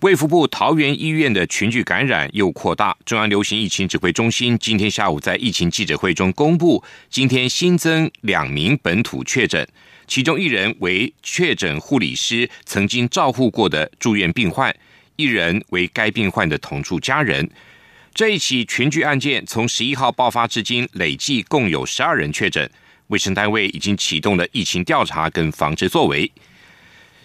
卫福部桃园医院的群聚感染又扩大，中央流行疫情指挥中心今天下午在疫情记者会中公布，今天新增两名本土确诊，其中一人为确诊护理师曾经照护过的住院病患，一人为该病患的同住家人。这一起群聚案件从十一号爆发至今，累计共有十二人确诊，卫生单位已经启动了疫情调查跟防治作为。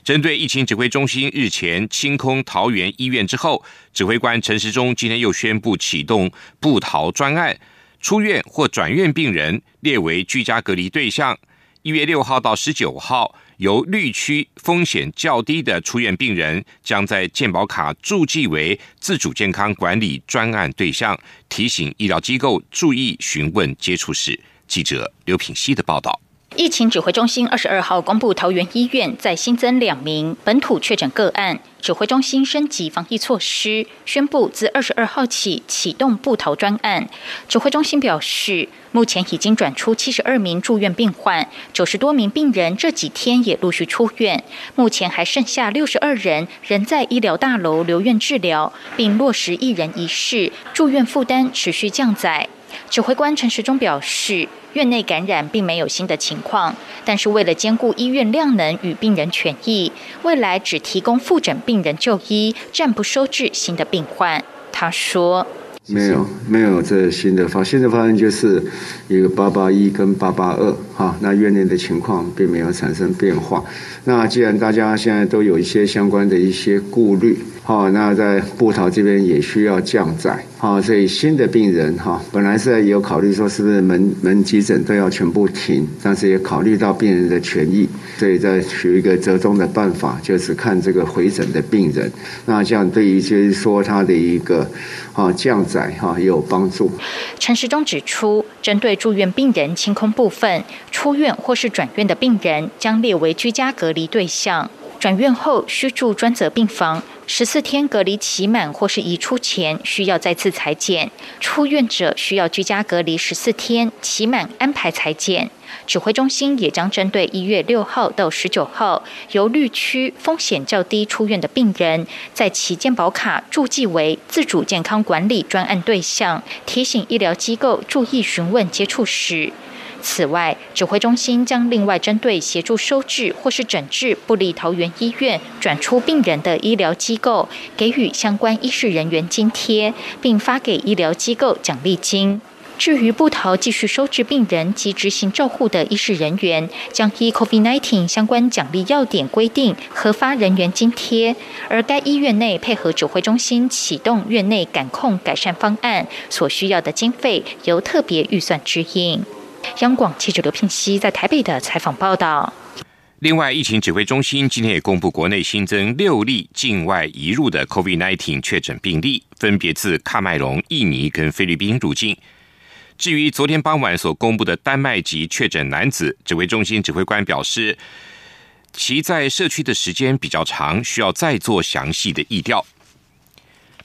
针对疫情指挥中心日前清空桃园医院之后，指挥官陈时中今天又宣布启动“不逃专案”，出院或转院病人列为居家隔离对象。一月六号到十九号，由绿区风险较低的出院病人，将在健保卡注记为自主健康管理专案对象，提醒医疗机构注意询问接触史。记者刘品希的报道。疫情指挥中心二十二号公布，桃园医院再新增两名本土确诊个案。指挥中心升级防疫措施，宣布自二十二号起启动布逃专案。指挥中心表示，目前已经转出七十二名住院病患，九十多名病人这几天也陆续出院。目前还剩下六十二人仍在医疗大楼留院治疗，并落实一人一室，住院负担持续降载。指挥官陈时中表示，院内感染并没有新的情况，但是为了兼顾医院量能与病人权益，未来只提供复诊病人就医，暂不收治新的病患。他说：“没有，没有这新的方，新的方案就是一个八八一跟八八二，哈，那院内的情况并没有产生变化。那既然大家现在都有一些相关的一些顾虑。”好，那在布桃这边也需要降载。好，所以新的病人哈，本来是有考虑说是不是门门急诊都要全部停，但是也考虑到病人的权益，所以在取一个折中的办法，就是看这个回诊的病人。那这样对于就是说他的一个啊降载哈也有帮助。陈时中指出，针对住院病人清空部分，出院或是转院的病人将列为居家隔离对象。转院后需住专责病房，十四天隔离期满或是移出前需要再次裁剪。出院者需要居家隔离十四天，期满安排裁剪。指挥中心也将针对一月六号到十九号由绿区风险较低出院的病人，在其健保卡注记为自主健康管理专案对象，提醒医疗机构注意询问接触史。此外，指挥中心将另外针对协助收治或是诊治不利桃园医院转出病人的医疗机构，给予相关医事人员津贴，并发给医疗机构奖励金。至于不逃继续收治病人及执行照护的医事人员，将依 COVID-19 相关奖励要点规定核发人员津贴。而该医院内配合指挥中心启动院内感控改善方案，所需要的经费由特别预算支应。央广记者刘聘熙在台北的采访报道。另外，疫情指挥中心今天也公布，国内新增六例境外移入的 COVID-19 确诊病例，分别自喀麦隆、印尼跟菲律宾入境。至于昨天傍晚所公布的丹麦籍确诊男子，指挥中心指挥官表示，其在社区的时间比较长，需要再做详细的议调。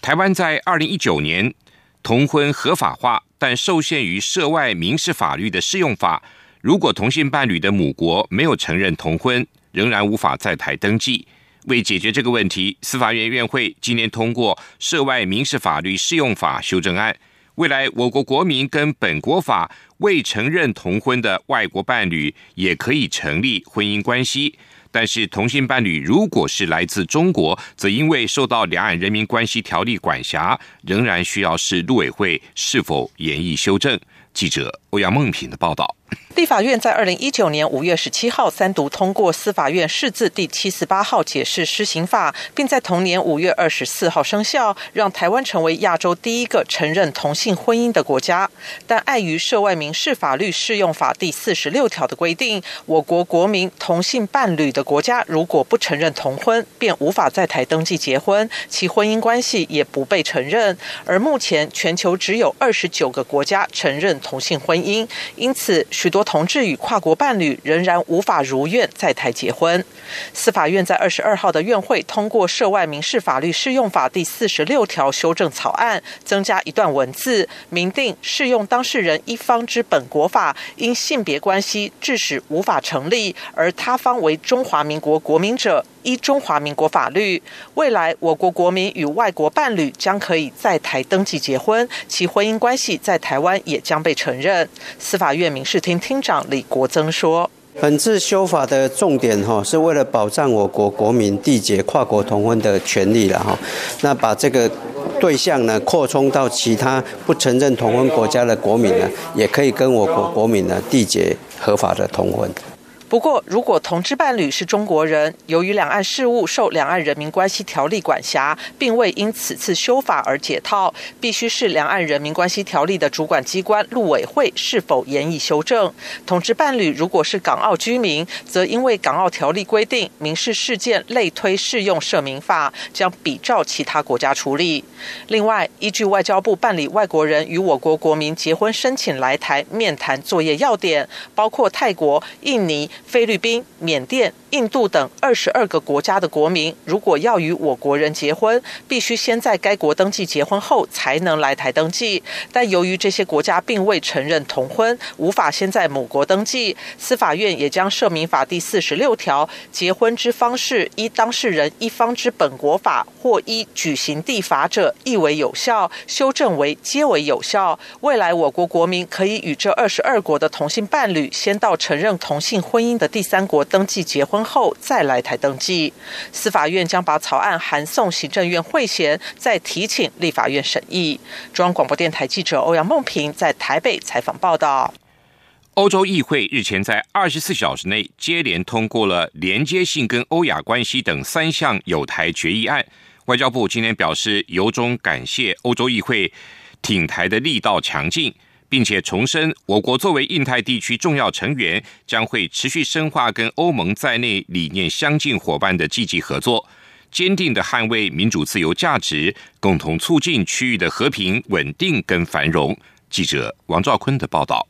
台湾在二零一九年同婚合法化。但受限于涉外民事法律的适用法，如果同性伴侣的母国没有承认同婚，仍然无法在台登记。为解决这个问题，司法院院会今年通过涉外民事法律适用法修正案，未来我国国民跟本国法未承认同婚的外国伴侣也可以成立婚姻关系。但是同性伴侣如果是来自中国，则因为受到两岸人民关系条例管辖，仍然需要是陆委会是否严议修正。记者欧阳梦平的报道。立法院在二零一九年五月十七号三读通过司法院释字第七十八号解释施行法，并在同年五月二十四号生效，让台湾成为亚洲第一个承认同性婚姻的国家。但碍于涉外民事法律适用法第四十六条的规定，我国国民同性伴侣的国家如果不承认同婚，便无法在台登记结婚，其婚姻关系也不被承认。而目前全球只有二十九个国家承认同性婚姻，因此。许多同志与跨国伴侣仍然无法如愿在台结婚。司法院在二十二号的院会通过《涉外民事法律适用法》第四十六条修正草案，增加一段文字，明定适用当事人一方之本国法，因性别关系致使无法成立，而他方为中华民国国民者。依中华民国法律，未来我国国民与外国伴侣将可以在台登记结婚，其婚姻关系在台湾也将被承认。司法院民事厅厅长李国增说：“本次修法的重点哈，是为了保障我国国民缔结跨国同婚的权利了哈。那把这个对象呢扩充到其他不承认同婚国家的国民呢，也可以跟我国国民呢缔结合法的同婚。”不过，如果同志伴侣是中国人，由于两岸事务受《两岸人民关系条例》管辖，并未因此次修法而解套，必须是《两岸人民关系条例》的主管机关陆委会是否严以修正。同志伴侣如果是港澳居民，则因为《港澳条例》规定民事事件类推适用涉民法，将比照其他国家处理。另外，依据外交部办理外国人与我国国民结婚申请来台面谈作业要点，包括泰国、印尼。菲律宾、缅甸。印度等二十二个国家的国民，如果要与我国人结婚，必须先在该国登记结婚后才能来台登记。但由于这些国家并未承认同婚，无法先在母国登记。司法院也将《涉民法》第四十六条结婚之方式依当事人一方之本国法或依举行地法者，亦为有效，修正为皆为有效。未来我国国民可以与这二十二国的同性伴侣，先到承认同性婚姻的第三国登记结婚。后再来台登记，司法院将把草案函送行政院会前，再提请立法院审议。中央广播电台记者欧阳梦平在台北采访报道。欧洲议会日前在二十四小时内接连通过了连接性跟欧亚关系等三项有台决议案。外交部今天表示，由衷感谢欧洲议会挺台的力道强劲。并且重申，我国作为印太地区重要成员，将会持续深化跟欧盟在内理念相近伙伴的积极合作，坚定的捍卫民主自由价值，共同促进区域的和平稳定跟繁荣。记者王兆坤的报道。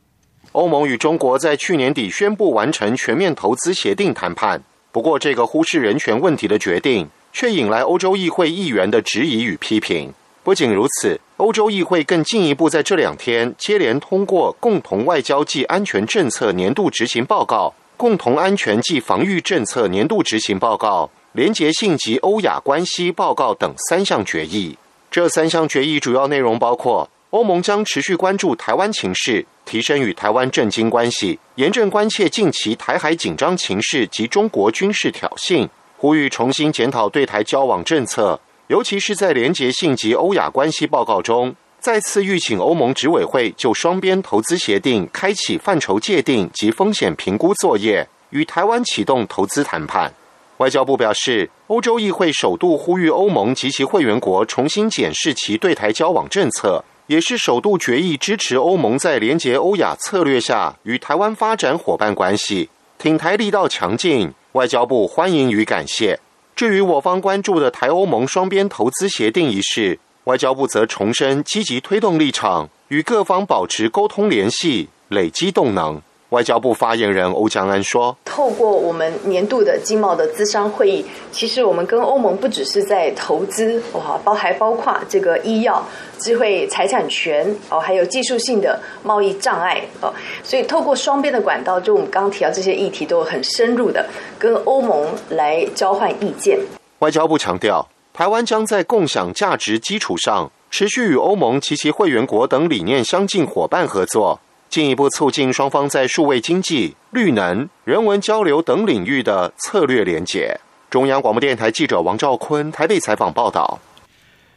欧盟与中国在去年底宣布完成全面投资协定谈判，不过这个忽视人权问题的决定，却引来欧洲议会议员的质疑与批评。不仅如此，欧洲议会更进一步在这两天接连通过《共同外交暨安全政策年度执行报告》、《共同安全暨防御政策年度执行报告》、《廉洁性及欧亚关系报告》等三项决议。这三项决议主要内容包括：欧盟将持续关注台湾情势，提升与台湾政经关系，严正关切近期台海紧张情势及中国军事挑衅，呼吁重新检讨对台交往政策。尤其是在连结性及欧亚关系报告中，再次预请欧盟执委会就双边投资协定开启范畴界定及风险评估作业，与台湾启动投资谈判。外交部表示，欧洲议会首度呼吁欧盟及其会员国重新检视其对台交往政策，也是首度决议支持欧盟在连结欧亚策略下与台湾发展伙伴关系，挺台力道强劲。外交部欢迎与感谢。至于我方关注的台欧盟双边投资协定一事，外交部则重申积极推动立场，与各方保持沟通联系，累积动能。外交部发言人欧江安说：“透过我们年度的经贸的资商会议，其实我们跟欧盟不只是在投资，哇，包还包括这个医药、智慧财产权哦，还有技术性的贸易障碍哦。所以透过双边的管道，就我们刚刚提到这些议题，都很深入的跟欧盟来交换意见。”外交部强调，台湾将在共享价值基础上，持续与欧盟及其会员国等理念相近伙伴合作。进一步促进双方在数位经济、绿能、人文交流等领域的策略连结。中央广播电台记者王兆坤台北采访报道。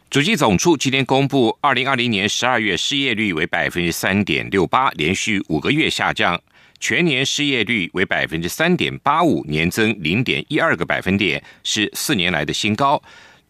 主计总处今天公布，二零二零年十二月失业率为百分之三点六八，连续五个月下降；全年失业率为百分之三点八五，年增零点一二个百分点，是四年来的新高。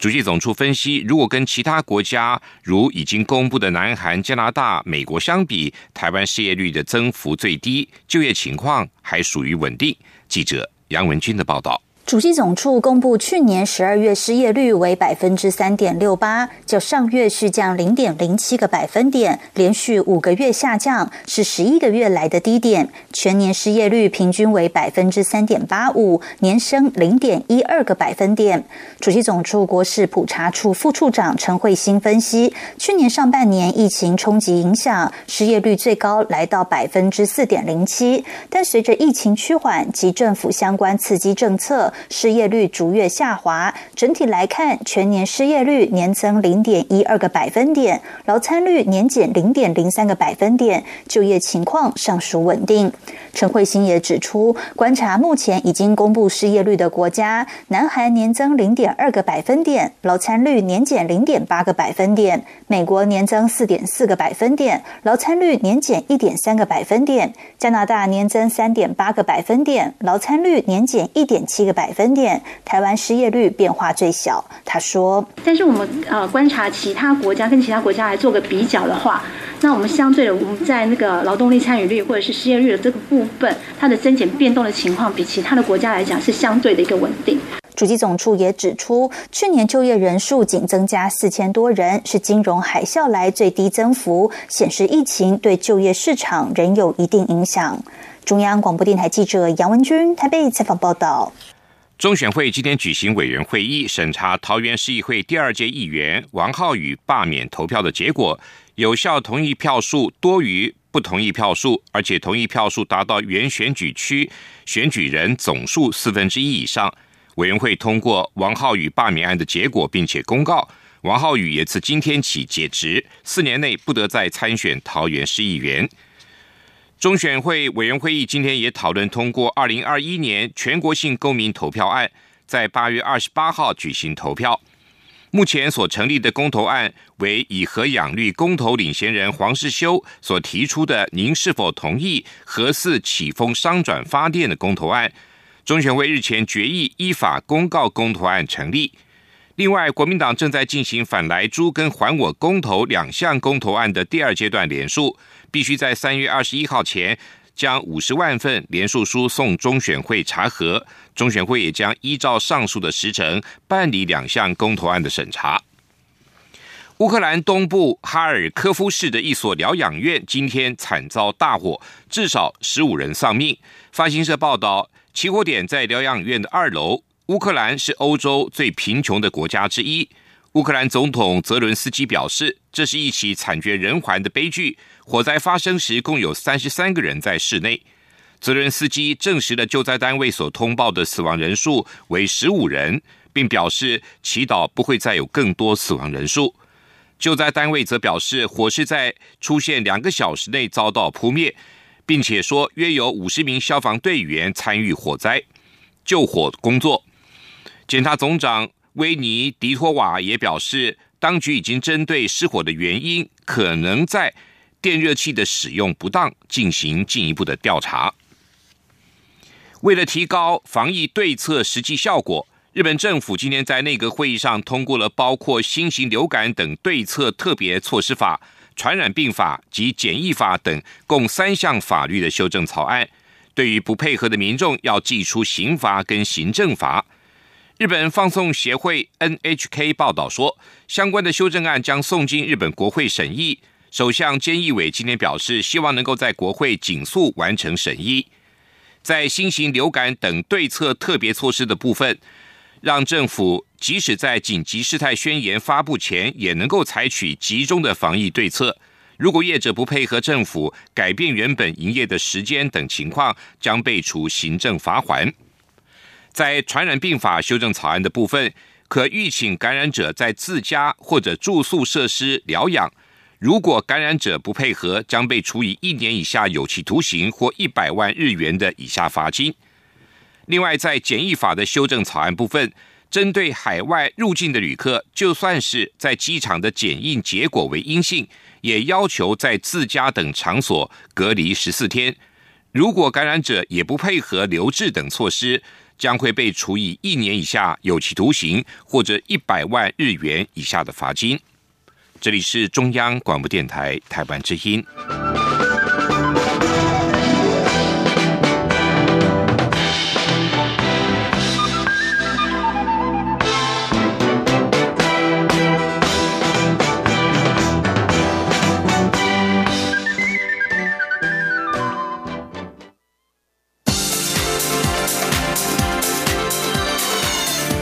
主计总处分析，如果跟其他国家如已经公布的南韩、加拿大、美国相比，台湾失业率的增幅最低，就业情况还属于稳定。记者杨文军的报道。主计总处公布，去年十二月失业率为百分之三点六八，较上月续降零点零七个百分点，连续五个月下降，是十一个月来的低点。全年失业率平均为百分之三点八五，年升零点一二个百分点。主计总处国事普查处副处长陈慧欣分析，去年上半年疫情冲击影响，失业率最高来到百分之四点零七，但随着疫情趋缓及政府相关刺激政策。失业率逐月下滑，整体来看，全年失业率年增零点一二个百分点，劳参率年减零点零三个百分点，就业情况尚属稳定。陈慧欣也指出，观察目前已经公布失业率的国家，南韩年增零点二个百分点，劳参率年减零点八个百分点；美国年增四点四个百分点，劳参率年减一点三个百分点；加拿大年增三点八个百分点，劳参率年减一点七个百。百分点，台湾失业率变化最小。他说：“但是我们呃观察其他国家跟其他国家来做个比较的话，那我们相对的，我们在那个劳动力参与率或者是失业率的这个部分，它的增减变动的情况，比其他的国家来讲是相对的一个稳定。”主机总处也指出，去年就业人数仅增加四千多人，是金融海啸来最低增幅，显示疫情对就业市场仍有一定影响。中央广播电台记者杨文君台北采访报道。中选会今天举行委员会议，审查桃园市议会第二届议员王浩宇罢免投票的结果，有效同意票数多于不同意票数，而且同意票数达到原选举区选举人总数四分之一以上。委员会通过王浩宇罢免案的结果，并且公告王浩宇也自今天起解职，四年内不得再参选桃园市议员。中选会委员会议今天也讨论通过二零二一年全国性公民投票案，在八月二十八号举行投票。目前所成立的公投案为以核养绿公投领衔人黄世修所提出的“您是否同意核四启封商转发电”的公投案。中选会日前决议依法公告公投案成立。另外，国民党正在进行反莱猪跟还我公投两项公投案的第二阶段联署。必须在三月二十一号前将五十万份联署书送中选会查核，中选会也将依照上述的时程办理两项公投案的审查。乌克兰东部哈尔科夫市的一所疗养院今天惨遭大火，至少十五人丧命。发行社报道，起火点在疗养院的二楼。乌克兰是欧洲最贫穷的国家之一。乌克兰总统泽伦斯基表示，这是一起惨绝人寰的悲剧。火灾发生时，共有三十三个人在室内。泽伦斯基证实了救灾单位所通报的死亡人数为十五人，并表示祈祷不会再有更多死亡人数。救灾单位则表示，火势在出现两个小时内遭到扑灭，并且说约有五十名消防队员参与火灾救火工作。检察总长。威尼迪托瓦也表示，当局已经针对失火的原因，可能在电热器的使用不当进行进一步的调查。为了提高防疫对策实际效果，日本政府今天在内阁会议上通过了包括新型流感等对策特别措施法、传染病法及检疫法等共三项法律的修正草案，对于不配合的民众要寄出刑罚跟行政罚。日本放送协会 NHK 报道说，相关的修正案将送进日本国会审议。首相菅义伟今天表示，希望能够在国会紧速完成审议。在新型流感等对策特别措施的部分，让政府即使在紧急事态宣言发布前，也能够采取集中的防疫对策。如果业者不配合政府，改变原本营业的时间等情况，将被处行政罚款。在传染病法修正草案的部分，可预请感染者在自家或者住宿设施疗养。如果感染者不配合，将被处以一年以下有期徒刑或一百万日元的以下罚金。另外，在检疫法的修正草案部分，针对海外入境的旅客，就算是在机场的检疫结果为阴性，也要求在自家等场所隔离十四天。如果感染者也不配合留置等措施，将会被处以一年以下有期徒刑或者一百万日元以下的罚金。这里是中央广播电台台湾之音。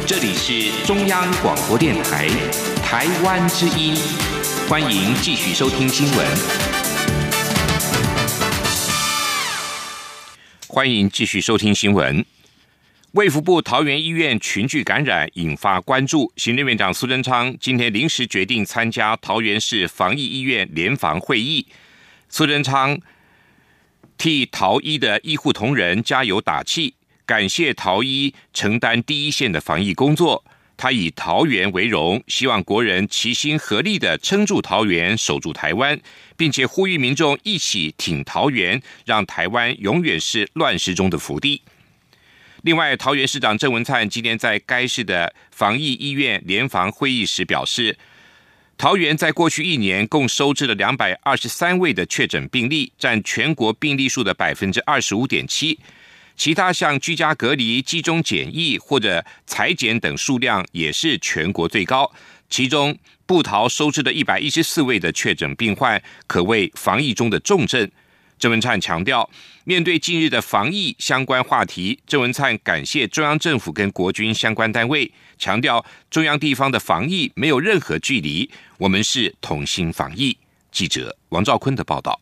这里是中央广播电台台湾之音。欢迎继续收听新闻。欢迎继续收听新闻。卫福部桃园医院群聚感染引发关注，行政院长苏贞昌今天临时决定参加桃园市防疫医院联防会议。苏贞昌替桃医的医护同仁加油打气，感谢桃医承担第一线的防疫工作。他以桃园为荣，希望国人齐心合力的撑住桃园，守住台湾，并且呼吁民众一起挺桃园，让台湾永远是乱世中的福地。另外，桃园市长郑文灿今天在该市的防疫医院联防会议时表示，桃园在过去一年共收治了两百二十三位的确诊病例，占全国病例数的百分之二十五点七。其他像居家隔离、集中检疫或者裁剪等数量也是全国最高。其中，布桃收治的一百一十四位的确诊病患，可谓防疫中的重症。郑文灿强调，面对近日的防疫相关话题，郑文灿感谢中央政府跟国军相关单位，强调中央地方的防疫没有任何距离，我们是同心防疫。记者王兆坤的报道。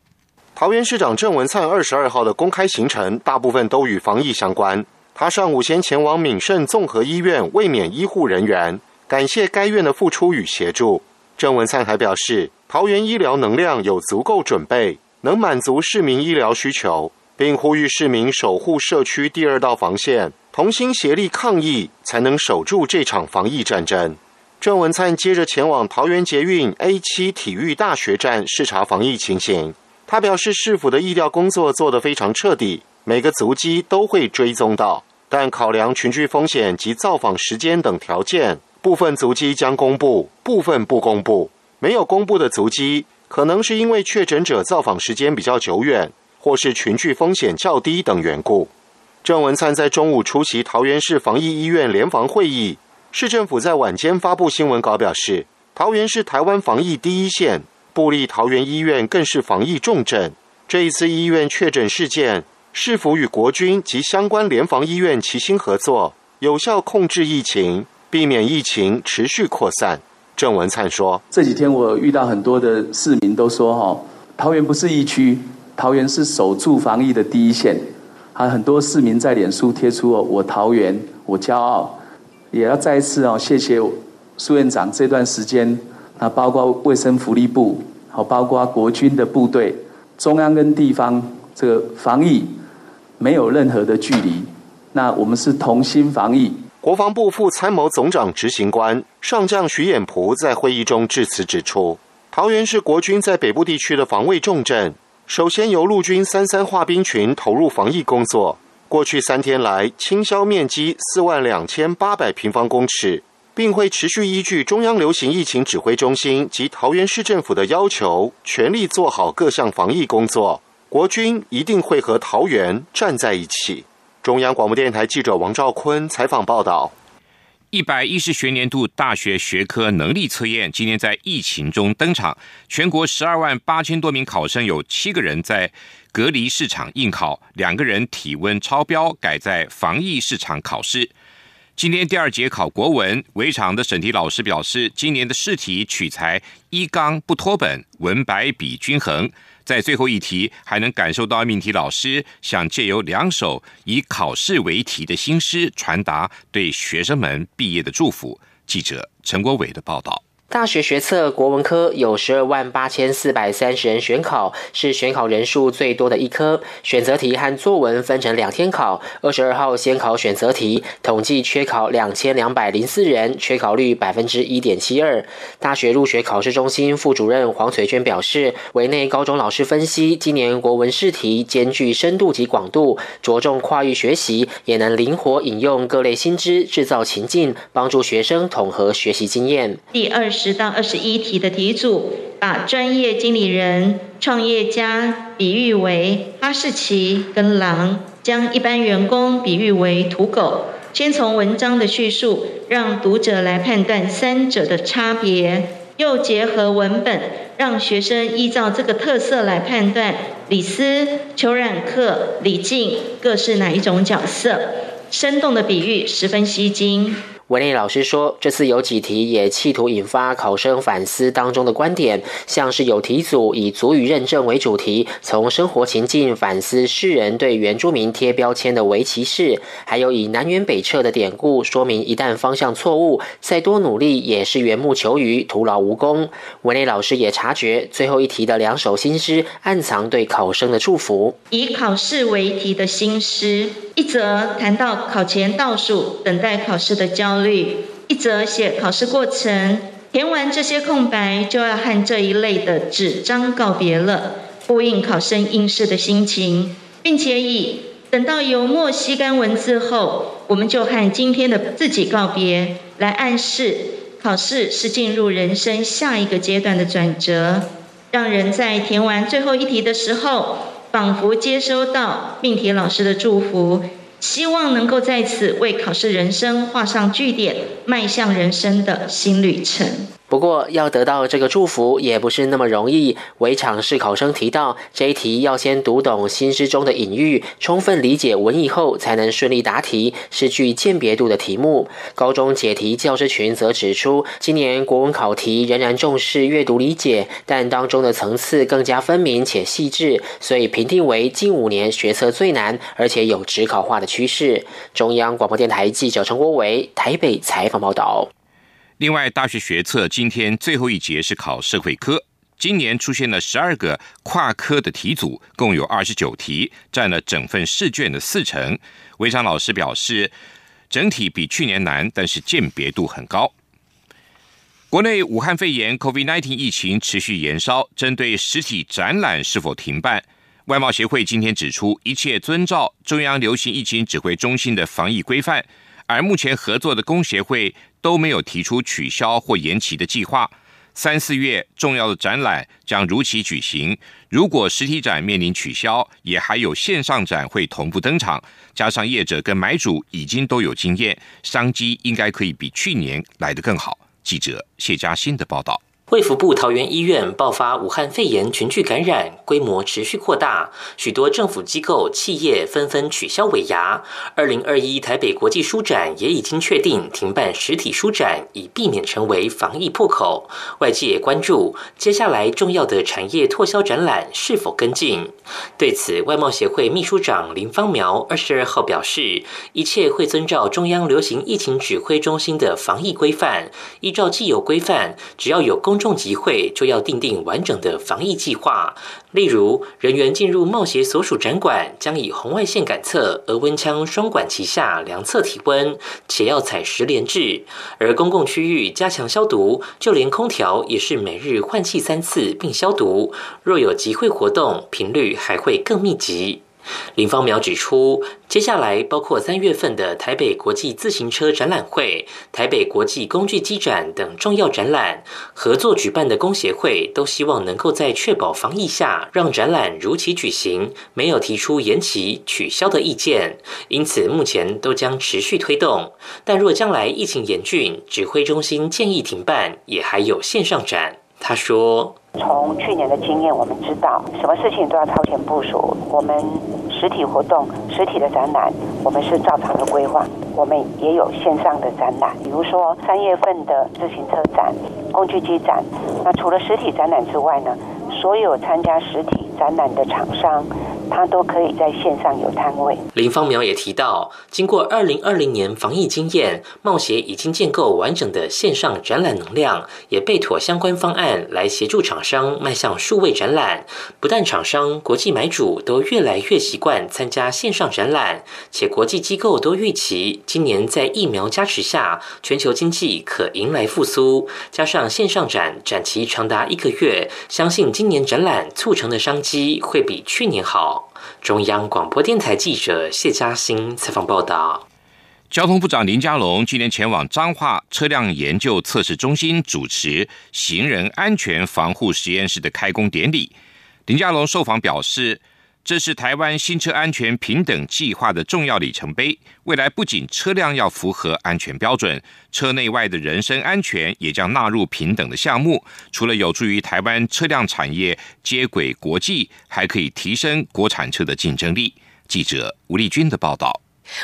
桃园市长郑文灿二十二号的公开行程，大部分都与防疫相关。他上午先前往闽盛综合医院慰勉医护人员，感谢该院的付出与协助。郑文灿还表示，桃园医疗能量有足够准备。能满足市民医疗需求，并呼吁市民守护社区第二道防线，同心协力抗疫，才能守住这场防疫战争。郑文灿接着前往桃园捷运 A 七体育大学站视察防疫情形。他表示，市府的疫调工作做得非常彻底，每个足迹都会追踪到，但考量群聚风险及造访时间等条件，部分足迹将公布，部分不公布。没有公布的足迹。可能是因为确诊者造访时间比较久远，或是群聚风险较低等缘故。郑文灿在中午出席桃园市防疫医院联防会议，市政府在晚间发布新闻稿表示，桃园是台湾防疫第一线，布立桃园医院更是防疫重镇。这一次医院确诊事件，是否与国军及相关联防医院齐心合作，有效控制疫情，避免疫情持续扩散。郑文灿说：“这几天我遇到很多的市民都说，哈，桃园不是疫区，桃园是守住防疫的第一线。还很多市民在脸书贴出哦，我桃园，我骄傲。也要再一次哦，谢谢苏院长这段时间，那包括卫生福利部，好，包括国军的部队，中央跟地方这个防疫没有任何的距离，那我们是同心防疫。”国防部副参谋总长执行官上将徐衍璞在会议中致辞指出，桃园是国军在北部地区的防卫重镇，首先由陆军三三化兵群投入防疫工作。过去三天来，清消面积四万两千八百平方公尺，并会持续依据中央流行疫情指挥中心及桃园市政府的要求，全力做好各项防疫工作。国军一定会和桃园站在一起。中央广播电台记者王兆坤采访报道：一百一十学年度大学学科能力测验今天在疫情中登场，全国十二万八千多名考生有七个人在隔离市场应考，两个人体温超标，改在防疫市场考试。今天第二节考国文，围场的审题老师表示，今年的试题取材一纲不脱本，文白比均衡。在最后一题，还能感受到命题老师想借由两首以考试为题的新诗，传达对学生们毕业的祝福。记者陈国伟的报道。大学学测国文科有十二万八千四百三十人选考，是选考人数最多的一科。选择题和作文分成两天考，二十二号先考选择题，统计缺考两千两百零四人，缺考率百分之一点七二。大学入学考试中心副主任黄翠娟表示，委内高中老师分析，今年国文试题兼具深度及广度，着重跨域学习，也能灵活引用各类新知，制造情境，帮助学生统合学习经验。第二。十到二十一题的题组，把专业经理人、创业家比喻为哈士奇跟狼，将一般员工比喻为土狗。先从文章的叙述，让读者来判断三者的差别，又结合文本，让学生依照这个特色来判断李斯、裘冉克、李靖各是哪一种角色。生动的比喻十分吸睛。文内老师说，这次有几题也企图引发考生反思当中的观点，像是有题组以足语认证为主题，从生活情境反思世人对原住民贴标签的围歧视，还有以南辕北辙的典故说明一旦方向错误，再多努力也是缘木求鱼，徒劳无功。文内老师也察觉最后一题的两首新诗暗藏对考生的祝福，以考试为题的新诗，一则谈到考前倒数等待考试的焦。一则写考试过程，填完这些空白就要和这一类的纸张告别了，呼应考生应试的心情，并且以等到油墨吸干文字后，我们就和今天的自己告别，来暗示考试是进入人生下一个阶段的转折，让人在填完最后一题的时候，仿佛接收到命题老师的祝福。希望能够在此为考试人生画上句点，迈向人生的新旅程。不过，要得到这个祝福也不是那么容易。围场试考生提到，这一题要先读懂新诗中的隐喻，充分理解文意后，才能顺利答题，是具鉴别度的题目。高中解题教师群则指出，今年国文考题仍然重视阅读理解，但当中的层次更加分明且细致，所以评定为近五年学测最难，而且有职考化的趋势。中央广播电台记者陈国伟台北采访报道。另外，大学学测今天最后一节是考社会科，今年出现了十二个跨科的题组，共有二十九题，占了整份试卷的四成。韦常老师表示，整体比去年难，但是鉴别度很高。国内武汉肺炎 （COVID-19） 疫情持续延烧，针对实体展览是否停办，外贸协会今天指出，一切遵照中央流行疫情指挥中心的防疫规范。而目前合作的工协会都没有提出取消或延期的计划。三四月重要的展览将如期举行。如果实体展面临取消，也还有线上展会同步登场。加上业者跟买主已经都有经验，商机应该可以比去年来得更好。记者谢嘉欣的报道。卫福部桃园医院爆发武汉肺炎群聚感染，规模持续扩大，许多政府机构、企业纷纷取消尾牙。二零二一台北国际书展也已经确定停办实体书展，以避免成为防疫破口。外界关注接下来重要的产业拓销展览是否跟进。对此，外贸协会秘书长林芳苗二十二号表示，一切会遵照中央流行疫情指挥中心的防疫规范，依照既有规范，只要有公众集会就要订定完整的防疫计划，例如人员进入贸协所属展馆，将以红外线感测、额温枪双管齐下量测体温，且要采十连制；而公共区域加强消毒，就连空调也是每日换气三次并消毒。若有集会活动，频率还会更密集。林芳苗指出，接下来包括三月份的台北国际自行车展览会、台北国际工具机展等重要展览，合作举办的工协会都希望能够在确保防疫下，让展览如期举行，没有提出延期、取消的意见。因此，目前都将持续推动。但若将来疫情严峻，指挥中心建议停办，也还有线上展。他说：“从去年的经验，我们知道什么事情都要超前部署。我们实体活动、实体的展览，我们是照常的规划。我们也有线上的展览，比如说三月份的自行车展、工具机展。那除了实体展览之外呢，所有参加实体展览的厂商。”他都可以在线上有摊位。林芳苗也提到，经过二零二零年防疫经验，贸协已经建构完整的线上展览能量，也备妥相关方案来协助厂商迈向数位展览。不但厂商、国际买主都越来越习惯参加线上展览，且国际机构都预期今年在疫苗加持下，全球经济可迎来复苏。加上线上展展期长达一个月，相信今年展览促成的商机会比去年好。中央广播电台记者谢嘉欣采访报道：交通部长林佳龙今年前往彰化车辆研究测试中心主持行人安全防护实验室的开工典礼。林佳龙受访表示。这是台湾新车安全平等计划的重要里程碑。未来不仅车辆要符合安全标准，车内外的人身安全也将纳入平等的项目。除了有助于台湾车辆产业接轨国际，还可以提升国产车的竞争力。记者吴丽君的报道。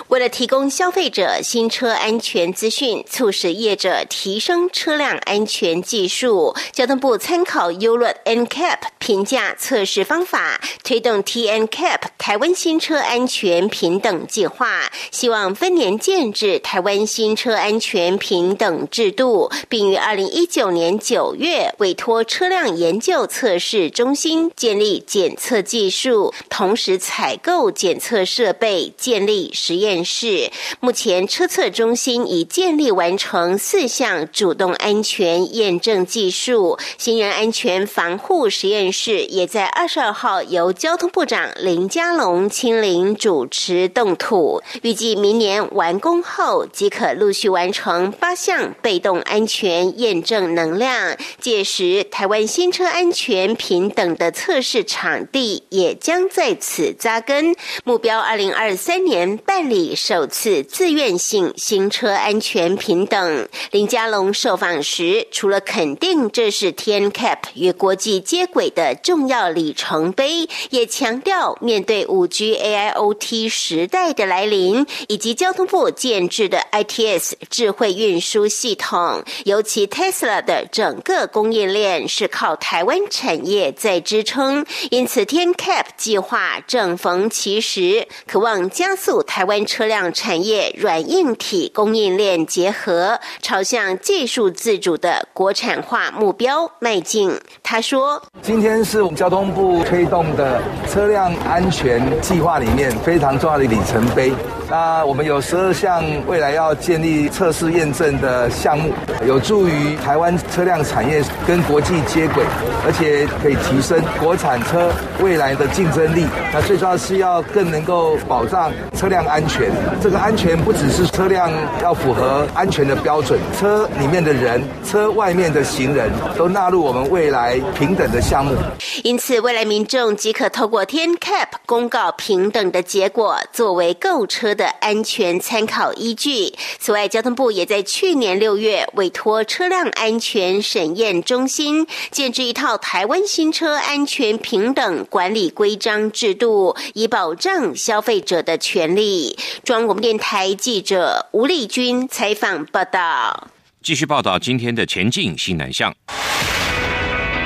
为了提供消费者新车安全资讯，促使业者提升车辆安全技术，交通部参考 u l NCAP 评价测试方法，推动 TNCAP 台湾新车安全平等计划，希望分年建制台湾新车安全平等制度，并于二零一九年九月委托车辆研究测试中心建立检测技术，同时采购检测设备，建立实。实验室。目前车测中心已建立完成四项主动安全验证技术，行人安全防护实验室也在二十二号由交通部长林佳龙亲临主持动土，预计明年完工后即可陆续完成八项被动安全验证能量，届时台湾新车安全平等的测试场地也将在此扎根，目标二零二三年办。理首次自愿性新车安全平等，林佳龙受访时，除了肯定这是 TNCAP 与国际接轨的重要里程碑，也强调面对五 G AIoT 时代的来临，以及交通部建制的 ITS 智慧运输系统，尤其 Tesla 的整个供应链是靠台湾产业在支撑，因此 TNCAP 计划正逢其时，渴望加速台湾。车辆产业软硬体供应链结合，朝向技术自主的国产化目标迈进。他说：“今天是我们交通部推动的车辆安全计划里面非常重要的里程碑。那我们有十二项未来要建立测试验证的项目，有助于台湾车辆产业跟国际接轨，而且可以提升国产车未来的竞争力。那最重要是要更能够保障车辆安。”全这个安全不只是车辆要符合安全的标准，车里面的人、车外面的行人都纳入我们未来平等的项目。因此，未来民众即可透过天 Cap 公告平等的结果，作为购车的安全参考依据。此外，交通部也在去年六月委托车辆安全审验中心建制一套台湾新车安全平等管理规章制度，以保障消费者的权利。中央广播电台记者吴丽君采访报道。继续报道今天的前进新南向。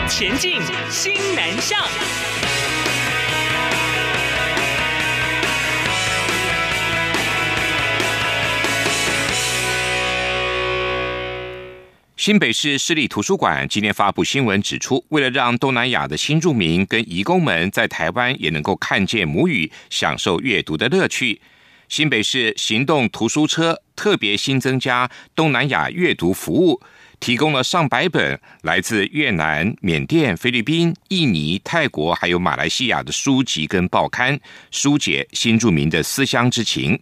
前进新南向。新北市市立图书馆今天发布新闻指出，为了让东南亚的新住民跟移工们在台湾也能够看见母语，享受阅读的乐趣。新北市行动图书车特别新增加东南亚阅读服务，提供了上百本来自越南、缅甸、菲律宾、印尼、泰国还有马来西亚的书籍跟报刊，疏解新住民的思乡之情。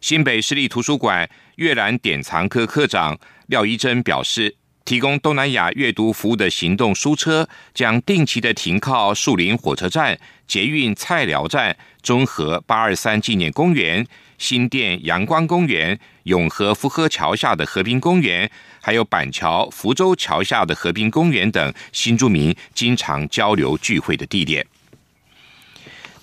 新北市立图书馆越南典藏科科长廖一珍表示。提供东南亚阅读服务的行动书车将定期的停靠树林火车站、捷运菜寮站、中和八二三纪念公园、新店阳光公园、永和福和桥下的和平公园，还有板桥福州桥下的和平公园等新住民经常交流聚会的地点。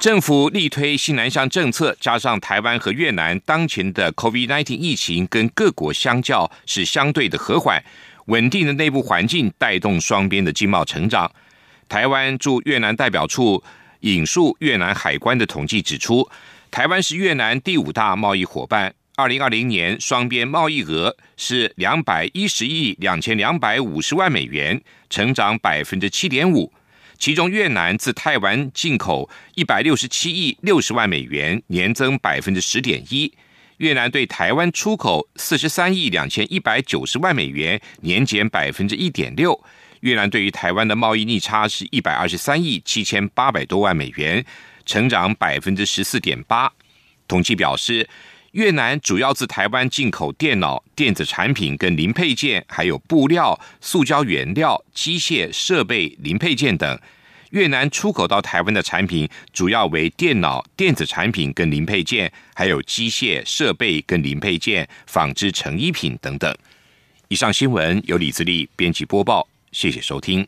政府力推新南向政策，加上台湾和越南当前的 COVID-19 疫情跟各国相较是相对的和缓。稳定的内部环境带动双边的经贸成长。台湾驻越南代表处引述越南海关的统计指出，台湾是越南第五大贸易伙伴。二零二零年双边贸易额是两百一十亿两千两百五十万美元，成长百分之七点五。其中越南自台湾进口一百六十七亿六十万美元，年增百分之十点一。越南对台湾出口四十三亿两千一百九十万美元，年减百分之一点六。越南对于台湾的贸易逆差是一百二十三亿七千八百多万美元，成长百分之十四点八。统计表示，越南主要自台湾进口电脑、电子产品跟零配件，还有布料、塑胶原料、机械设备、零配件等。越南出口到台湾的产品主要为电脑、电子产品跟零配件，还有机械设备跟零配件、纺织成衣品等等。以上新闻由李自力编辑播报，谢谢收听。